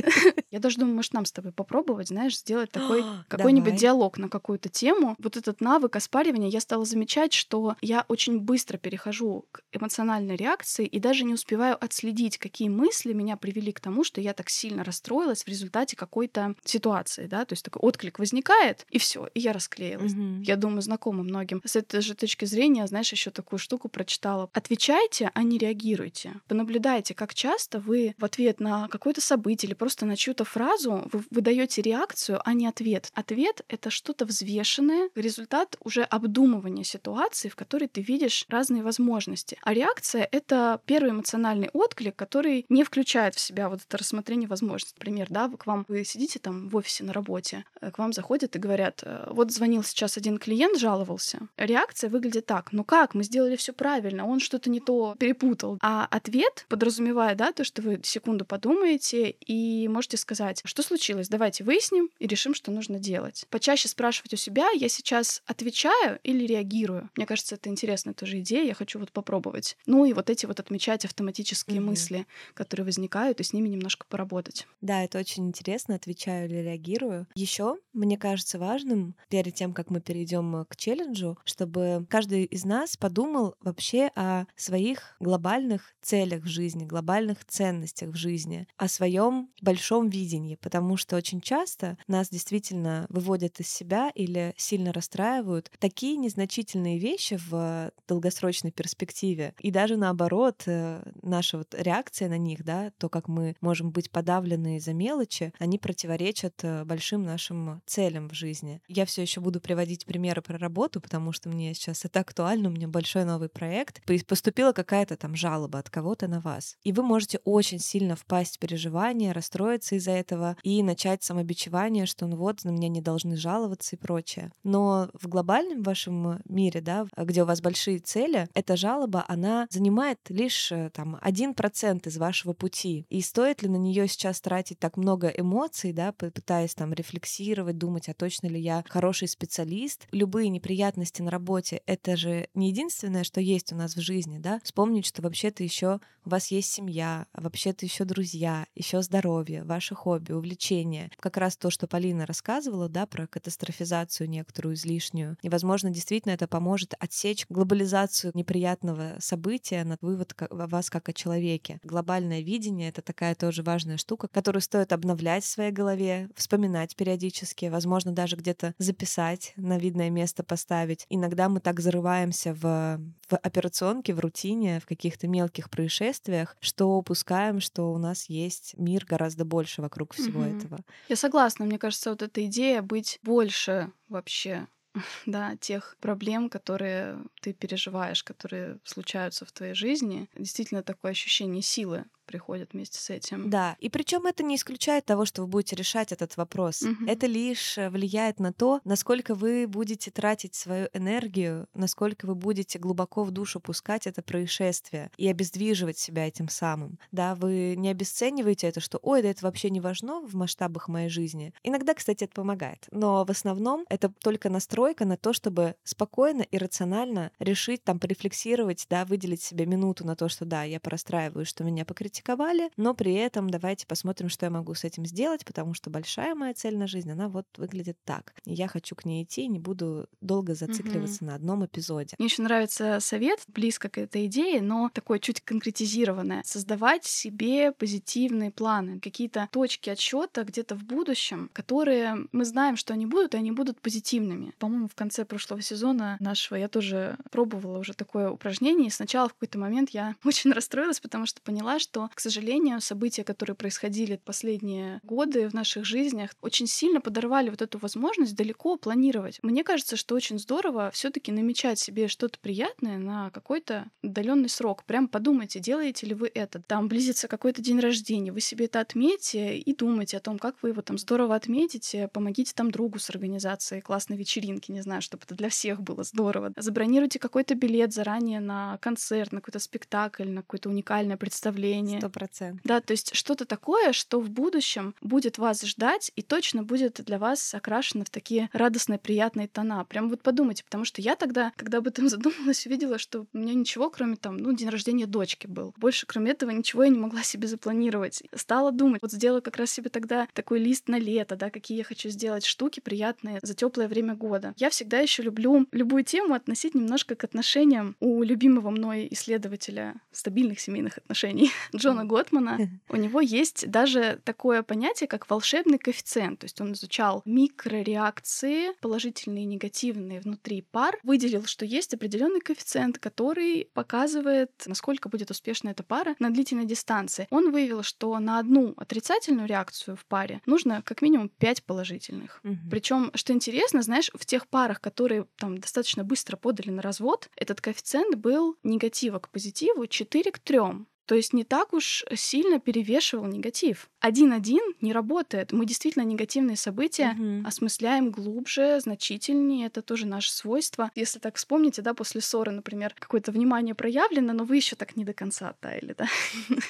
(laughs) Я даже думаю, может, нам с тобой попробовать, знаешь, сделать (gasps) такой какой-нибудь диалог на какую-то тему. Вот этот навык оспаривания, я стала замечать, что я очень быстро перехожу к эмоциональной реакции и даже не успеваю отследить, какие мысли меня привели к тому, что я так сильно расстроилась в результате какой-то ситуации, да, то есть такой отклик возникает, и все, и я расклеилась. Mm-hmm. Я думаю, знакомо многим. С этой же точки зрения, знаешь, еще такую штуку прочитала. Отвечайте, а не реагируйте. Понаблюдайте, как часто вы в ответ на какое-то событие или просто на чью-то фразу вы выдаете реакцию, а не ответ. Ответ — это что-то взвешенное, результат уже обдумывания ситуации, в которой ты видишь разные возможности. А реакция — это первый эмоциональный отклик, который не включает в себя вот это рассмотрение возможностей. Например, да, вы к вам вы сидите там в офисе на работе, э, к вам заходят и говорят, «Э, вот звонил сейчас один клиент, жаловался. Реакция выглядит так, ну как, мы сделали сделали все правильно, он что-то не то перепутал. А ответ подразумевает, да, то, что вы секунду подумаете и можете сказать, что случилось, давайте выясним и решим, что нужно делать. Почаще спрашивать у себя, я сейчас отвечаю или реагирую. Мне кажется, это интересная тоже идея, я хочу вот попробовать. Ну и вот эти вот отмечать автоматические mm-hmm. мысли, которые возникают, и с ними немножко поработать. Да, это очень интересно, отвечаю или реагирую. Еще мне кажется важным перед тем, как мы перейдем к челленджу, чтобы каждый из нас подумал, подумал вообще о своих глобальных целях в жизни, глобальных ценностях в жизни, о своем большом видении, потому что очень часто нас действительно выводят из себя или сильно расстраивают такие незначительные вещи в долгосрочной перспективе. И даже наоборот, э, наша вот реакция на них, да, то, как мы можем быть подавлены из-за мелочи, они противоречат э, большим нашим целям в жизни. Я все еще буду приводить примеры про работу, потому что мне сейчас это актуально, у меня большой новый проект, поступила какая-то там жалоба от кого-то на вас. И вы можете очень сильно впасть в переживания, расстроиться из-за этого и начать самобичевание, что ну вот, на меня не должны жаловаться и прочее. Но в глобальном вашем мире, да, где у вас большие цели, эта жалоба, она занимает лишь э, там один процент из вашего пути. И стоит ли на нее сейчас тратить так много эмоций, да, пытаясь там рефлексировать, думать, а точно ли я хороший специалист? Любые неприятности на работе — это же не единственное, главное, что есть у нас в жизни, да, вспомнить, что вообще-то еще у вас есть семья, вообще-то еще друзья, еще здоровье, ваши хобби, увлечения. Как раз то, что Полина рассказывала, да, про катастрофизацию некоторую излишнюю. И, возможно, действительно это поможет отсечь глобализацию неприятного события на вывод о вас как о человеке. Глобальное видение — это такая тоже важная штука, которую стоит обновлять в своей голове, вспоминать периодически, возможно, даже где-то записать, на видное место поставить. Иногда мы так зарываемся в в операционке, в рутине, в каких-то мелких происшествиях, что упускаем, что у нас есть мир гораздо больше вокруг всего угу. этого. Я согласна. Мне кажется, вот эта идея быть больше вообще (laughs) да, тех проблем, которые ты переживаешь, которые случаются в твоей жизни. Действительно такое ощущение силы приходят вместе с этим. Да, и причем это не исключает того, что вы будете решать этот вопрос. Угу. Это лишь э, влияет на то, насколько вы будете тратить свою энергию, насколько вы будете глубоко в душу пускать это происшествие и обездвиживать себя этим самым. Да, вы не обесцениваете это, что ой, да это вообще не важно в масштабах моей жизни. Иногда, кстати, это помогает, но в основном это только настройка на то, чтобы спокойно и рационально решить, там, порефлексировать, да, выделить себе минуту на то, что да, я порастраиваю, что меня покритиковали, критиковали, но при этом давайте посмотрим, что я могу с этим сделать, потому что большая моя цель на жизнь, она вот выглядит так. Я хочу к ней идти, не буду долго зацикливаться угу. на одном эпизоде. Мне еще нравится совет, близко к этой идее, но такой чуть конкретизированное. Создавать себе позитивные планы, какие-то точки отсчета где-то в будущем, которые мы знаем, что они будут, и они будут позитивными. По-моему, в конце прошлого сезона нашего я тоже пробовала уже такое упражнение, и сначала в какой-то момент я (laughs) очень расстроилась, потому что поняла, что к сожалению, события, которые происходили последние годы в наших жизнях, очень сильно подорвали вот эту возможность далеко планировать. Мне кажется, что очень здорово все таки намечать себе что-то приятное на какой-то отдаленный срок. Прям подумайте, делаете ли вы это. Там близится какой-то день рождения, вы себе это отметьте и думайте о том, как вы его там здорово отметите, помогите там другу с организацией классной вечеринки, не знаю, чтобы это для всех было здорово. Забронируйте какой-то билет заранее на концерт, на какой-то спектакль, на какое-то уникальное представление. Сто процентов. Да, то есть что-то такое, что в будущем будет вас ждать и точно будет для вас окрашено в такие радостные, приятные тона. Прям вот подумайте, потому что я тогда, когда об этом (laughs) задумалась, увидела, что у меня ничего, кроме там, ну, день рождения дочки был. Больше, кроме этого, ничего я не могла (laughs) себе запланировать. Стала думать, вот сделала как раз себе тогда такой лист на лето, да, какие я хочу сделать штуки приятные за теплое время года. Я всегда еще люблю любую тему относить немножко к отношениям у любимого мной исследователя стабильных семейных отношений (laughs) Джона Готмана. У него есть даже такое понятие, как волшебный коэффициент. То есть он изучал микрореакции, положительные и негативные внутри пар, выделил, что есть определенный коэффициент, который показывает, насколько будет успешна эта пара на длительной дистанции. Он выявил, что на одну отрицательную реакцию в паре нужно как минимум 5 положительных. Мгм. Причем, что интересно, знаешь, в тех парах, которые там достаточно быстро подали на развод, этот коэффициент был негатива к позитиву 4 к 3. То есть не так уж сильно перевешивал негатив. Один-один не работает. Мы действительно негативные события Мгм. осмысляем глубже, значительнее. Это тоже наше свойство. Если так вспомните, да, после ссоры, например, какое-то внимание проявлено, но вы еще так не до конца оттаяли, да.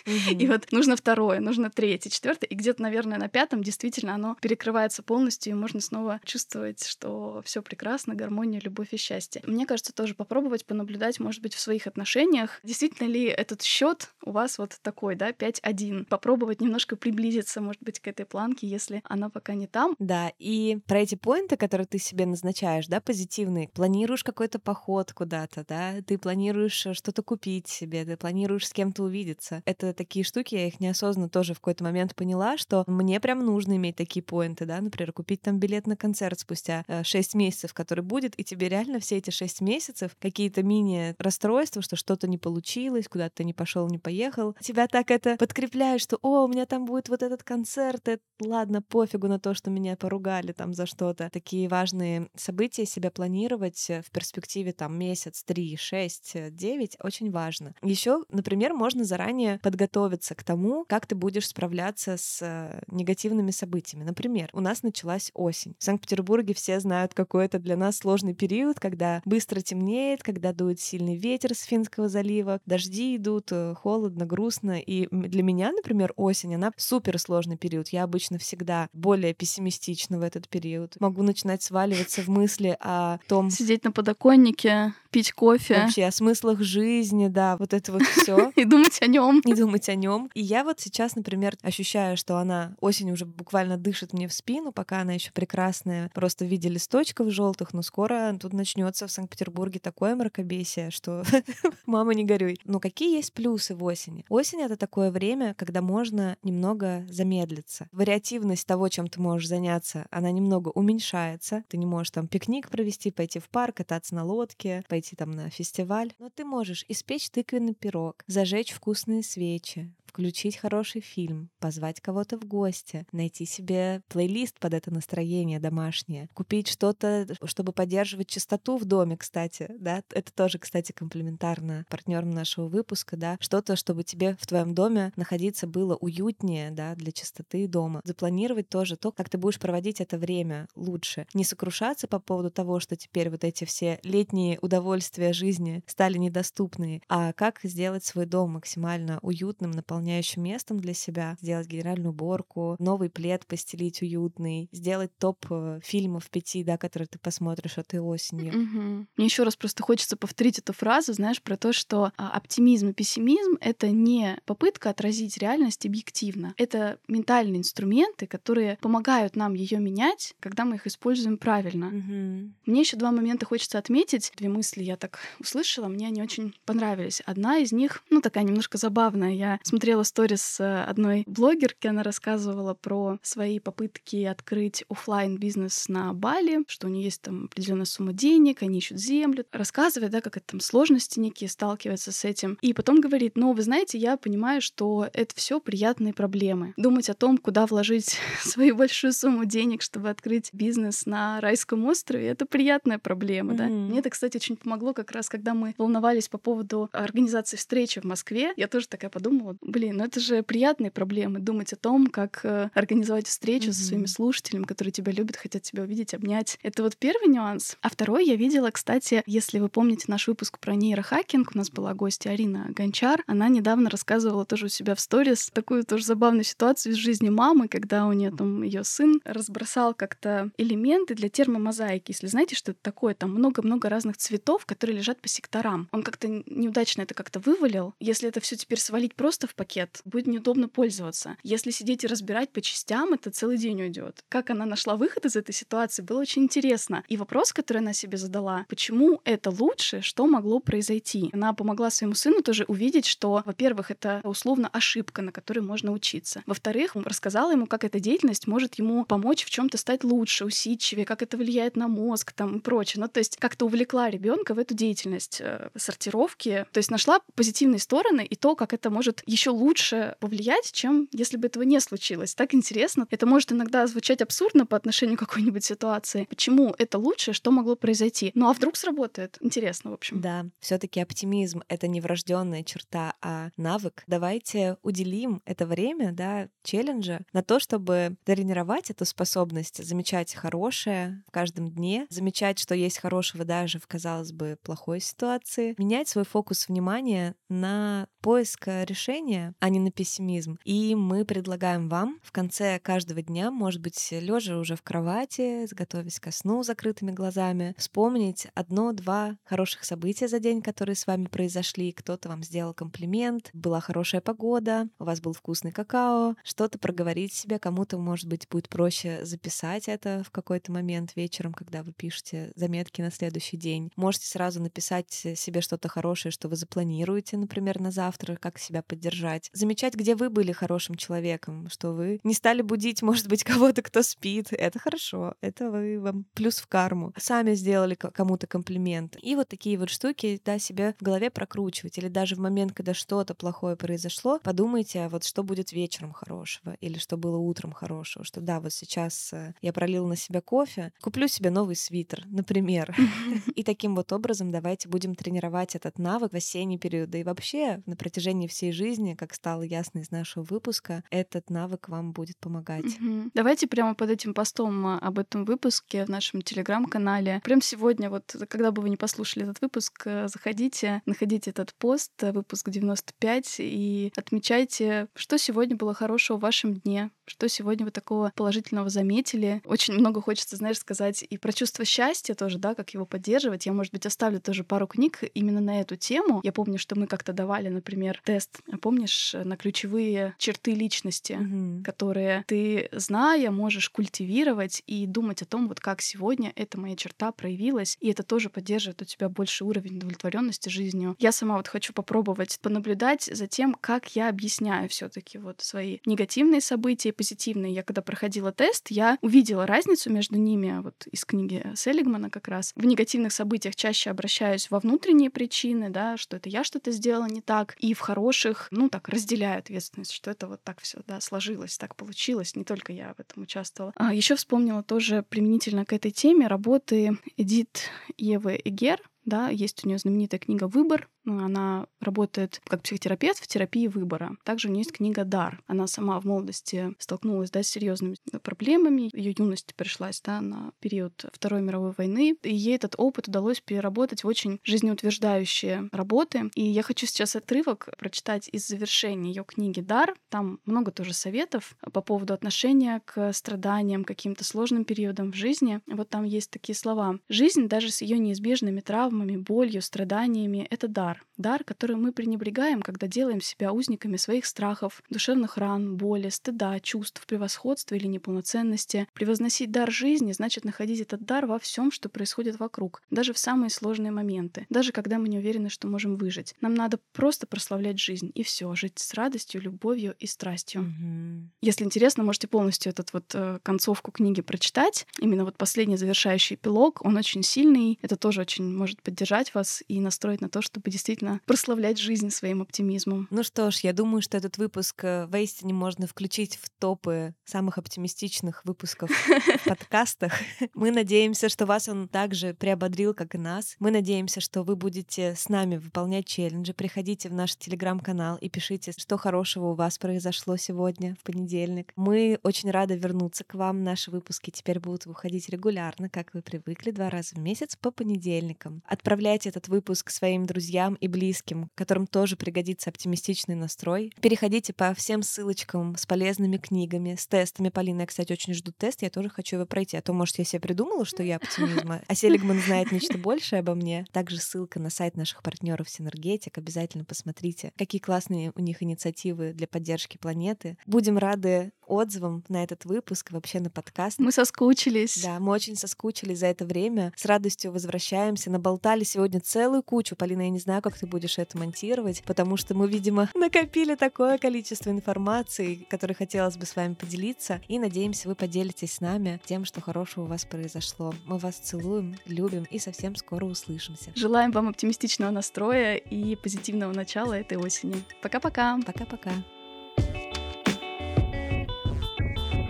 И Мгм. вот нужно второе, нужно третье, четвертое, и где-то, наверное, на пятом действительно оно перекрывается полностью, и можно снова чувствовать, что все прекрасно, гармония, любовь и счастье. Мне кажется, тоже попробовать понаблюдать, может быть, в своих отношениях, действительно ли этот счет у вас вот такой, да, 5-1. Попробовать немножко приблизиться, может быть, к этой планке, если она пока не там. Да, и про эти поинты, которые ты себе назначаешь, да, позитивные, планируешь какой-то поход куда-то, да, ты планируешь э, что-то купить себе, ты планируешь с кем-то увидеться. Это такие штуки, я их неосознанно тоже в какой-то момент поняла, что мне прям нужно иметь такие поинты, да, например, купить там билет на концерт спустя 6 месяцев, который будет, и тебе реально все эти 6 месяцев какие-то мини-расстройства, что что-то не получилось, куда-то не пошел, не поехал, тебя так это подкрепляет, что, о, у меня там будет вот этот концерт, это, ладно, пофигу на то, что меня поругали там за что-то. Такие важные события себя планировать э, в перспективе там месяц, три, шесть, э, девять очень важно. Еще, например, можно заранее подготовиться к тому, как ты будешь справляться с э, негативными событиями. Например, у нас началась осень. В Санкт-Петербурге все знают, какой это для нас сложный период, когда быстро темнеет, когда дует сильный ветер с Финского залива, дожди идут, э, холодно, грустно. И для меня, например, осень, она супер сложный период. Я обычно всегда более пессимистична в этот период. Могу начинать сваливаться в мысли о том, Сидеть на подоконнике, пить кофе вообще о смыслах жизни, да, вот это вот все. (laughs) и думать о нем. не думать о нем. И я вот сейчас, например, ощущаю, что она осень уже буквально дышит мне в спину, пока она еще прекрасная, просто в виде листочков желтых, но скоро тут начнется в Санкт-Петербурге такое мракобесие, что (laughs) мама не горюй. Но какие есть плюсы в осени? Осень — это такое время, когда можно немного замедлиться. Вариативность того, чем ты можешь заняться, она немного уменьшается. Ты не можешь там пикник провести, пойти в парк, кататься на лодке, пойти там на фестиваль. Но ты можешь испечь тыквенный пирог, зажечь вкусные свечи, включить хороший фильм, позвать кого-то в гости, найти себе плейлист под это настроение домашнее, купить что-то, чтобы поддерживать чистоту в доме, кстати, да, это тоже, кстати, комплементарно партнерам нашего выпуска, да, что-то, чтобы тебе в твоем доме находиться было уютнее, да, для чистоты дома. Запланировать тоже то, как ты будешь проводить это время лучше. Не сокрушаться по поводу того, что теперь вот эти все летние удовольствия жизни стали недоступны, а как сделать свой дом максимально уютным, наполняющим местом для себя, сделать генеральную уборку, новый плед постелить уютный, сделать топ э, фильмов пяти, да, которые ты посмотришь этой осенью. Мгм. Мне еще раз просто хочется повторить эту фразу, знаешь, про то, что а, оптимизм и пессимизм — это не попытка отразить реальность объективно. Это ментальные инструменты, которые помогают нам ее менять, когда мы их используем правильно. Мгм. Мне еще два момента хочется отметить. Две мысли я так услышала, мне они очень понравились. Одна из них, ну, такая немножко забавная. Я смотрела смотрела сторис э, одной блогерки, она рассказывала про свои попытки открыть офлайн бизнес на Бали, что у нее есть там определенная сумма денег, они ищут землю, рассказывает, да, как это там сложности некие, сталкивается с этим. И потом говорит, ну, вы знаете, я понимаю, что это все приятные проблемы. Думать о том, куда вложить (laughs) свою большую сумму денег, чтобы открыть бизнес на райском острове, это приятная проблема, mm-hmm. да. Мне это, кстати, очень помогло как раз, когда мы волновались по поводу организации встречи в Москве. Я тоже такая подумала, блин, ну это же приятные проблемы, думать о том, как э, организовать встречу mm-hmm. со своими слушателями, которые тебя любят, хотят тебя увидеть, обнять. Это вот первый нюанс. А второй я видела, кстати, если вы помните наш выпуск про нейрохакинг, у нас была гостья Арина Гончар, она недавно рассказывала тоже у себя в сторис такую тоже забавную ситуацию из жизни мамы, когда у нее там ее сын разбросал как-то элементы для термомозаики. Если знаете, что это такое, там много-много разных цветов, которые лежат по секторам. Он как-то неудачно это как-то вывалил. Если это все теперь свалить просто в пакет, будет неудобно пользоваться. Если сидеть и разбирать по частям, это целый день уйдет. Как она нашла выход из этой ситуации, было очень интересно. И вопрос, который она себе задала, почему это лучше, что могло произойти? Она помогла своему сыну тоже увидеть, что, во-первых, это условно ошибка, на которой можно учиться. Во-вторых, рассказала ему, как эта деятельность может ему помочь в чем-то стать лучше, усидчивее, как это влияет на мозг там и прочее. Ну, то есть как-то увлекла ребенка в эту деятельность э, сортировки. То есть нашла позитивные стороны и то, как это может еще лучше повлиять, чем если бы этого не случилось. Так интересно. Это может иногда звучать абсурдно по отношению к какой-нибудь ситуации. Почему это лучше, что могло произойти? Ну а вдруг сработает? Интересно, в общем. Да, все-таки оптимизм — это не врожденная черта, а навык. Давайте уделим это время, да, челленджа на то, чтобы тренировать эту способность замечать хорошее в каждом дне, замечать, что есть хорошего даже в, казалось бы, плохой ситуации, менять свой фокус внимания на поиск решения, а не на пессимизм. И мы предлагаем вам в конце каждого дня, может быть, лежа уже в кровати, готовясь ко сну закрытыми глазами, вспомнить одно-два хороших события за день, которые с вами произошли. Кто-то вам сделал комплимент, была хорошая погода, у вас был вкусный какао, что-то проговорить себе, кому-то, может быть, будет проще записать это в какой-то момент вечером, когда вы пишете заметки на следующий день. Можете сразу написать себе что-то хорошее, что вы запланируете, например, на завтра, как себя поддержать. Замечать, где вы были хорошим человеком, что вы не стали будить, может быть, (laughs) кого-то, кто спит. Это хорошо. Это вы вам плюс в карму. Сами сделали кому-то комплимент. И вот такие вот штуки, да, себе в голове прокручивать. Или даже в момент, когда что-то плохое произошло, подумайте, а вот что будет вечером хорошего, или что было утром хорошего, что да, вот сейчас э, я пролил на себя кофе, куплю себе новый свитер, например. (laughs) И таким вот образом давайте будем тренировать этот навык в осенний период, да и вообще на протяжении всей жизни, как стало ясно из нашего выпуска, этот навык вам будет помогать. Давайте прямо под этим постом а, об этом выпуске в нашем телеграм-канале. Прям сегодня, вот когда бы вы не послушали этот выпуск, э, заходите, находите этот пост, э, выпуск 95, и отмечайте, что сегодня было хорошего в вашем дне, что сегодня вы такого положительного заметили. Очень много хочется, знаешь, сказать и про чувство счастья тоже, да, как его поддерживать. Я, может быть, оставлю тоже пару книг именно на эту тему. Я помню, что мы как-то давали, например, тест, помнишь, на ключевые черты личности, mm-hmm. которые ты, зная, можешь культивировать и думать о том, вот как сегодня эта моя черта проявилась, и это тоже поддерживает у тебя больше уровень удовлетворенности жизнью. Я сама вот хочу попробовать понаблюдать за тем, как я объясняю все таки вот свои негативные события и позитивные. Я когда проходила тест, я увидела разницу между ними, вот из книги Селигмана как раз. В негативных событиях чаще обращаюсь во внутренние причины, да, что это я что-то сделала не так, и в хороших, ну так, разделяю ответственность, что это вот так все, да, сложилось, так получилось, не только я в этом участвовала. А еще вспомнила тоже применительно к этой теме работы Эдит Евы Эгер, да, есть у нее знаменитая книга «Выбор», она работает как психотерапевт в терапии выбора. Также у нее есть книга «Дар». Она сама в молодости столкнулась да, с серьезными проблемами. Ее юность пришлась да, на период Второй мировой войны. И ей этот опыт удалось переработать в очень жизнеутверждающие работы. И я хочу сейчас отрывок прочитать из завершения ее книги «Дар». Там много тоже советов по поводу отношения к страданиям, каким-то сложным периодам в жизни. Вот там есть такие слова. «Жизнь даже с ее неизбежными травмами травмами, болью, страданиями — это дар. Дар, который мы пренебрегаем, когда делаем себя узниками своих страхов, душевных ран, боли, стыда, чувств, превосходства или неполноценности. Превозносить дар жизни значит находить этот дар во всем, что происходит вокруг, даже в самые сложные моменты, даже когда мы не уверены, что можем выжить. Нам надо просто прославлять жизнь и все, жить с радостью, любовью и страстью. Мгм. Если интересно, можете полностью этот вот э, концовку книги прочитать. Именно вот последний завершающий эпилог, он очень сильный. Это тоже очень может поддержать вас и настроить на то, чтобы действительно прославлять жизнь своим оптимизмом. Ну что ж, я думаю, что этот выпуск э, воистине можно включить в топы самых оптимистичных выпусков в (laughs) подкастах. Мы надеемся, что вас он также приободрил, как и нас. Мы надеемся, что вы будете с нами выполнять челленджи. Приходите в наш телеграм-канал и пишите, что хорошего у вас произошло сегодня, в понедельник. Мы очень рады вернуться к вам. Наши выпуски теперь будут выходить регулярно, как вы привыкли, два раза в месяц по понедельникам. Отправляйте этот выпуск своим друзьям и близким, которым тоже пригодится оптимистичный настрой. Переходите по всем ссылочкам с полезными книгами, с тестами. Полина, я, кстати, очень жду тест, я тоже хочу его пройти. А то, может, я себе придумала, что я оптимизма, а Селигман знает нечто большее обо мне. Также ссылка на сайт наших партнеров Синергетик. Обязательно посмотрите, какие классные у них инициативы для поддержки планеты. Будем рады отзывам на этот выпуск, вообще на подкаст. Мы соскучились. Да, мы очень соскучились за это время. С радостью возвращаемся. Наболтали сегодня целую кучу. Полина, я не знаю, как ты будешь это монтировать, потому что мы, видимо, (laughs) накопили такое количество информации, которой хотелось бы с вами поделиться. И надеемся, вы поделитесь с нами тем, что хорошего у вас произошло. Мы вас целуем, любим и совсем скоро услышимся. Желаем вам оптимистичного настроя и позитивного начала этой осени. Пока-пока. Пока-пока.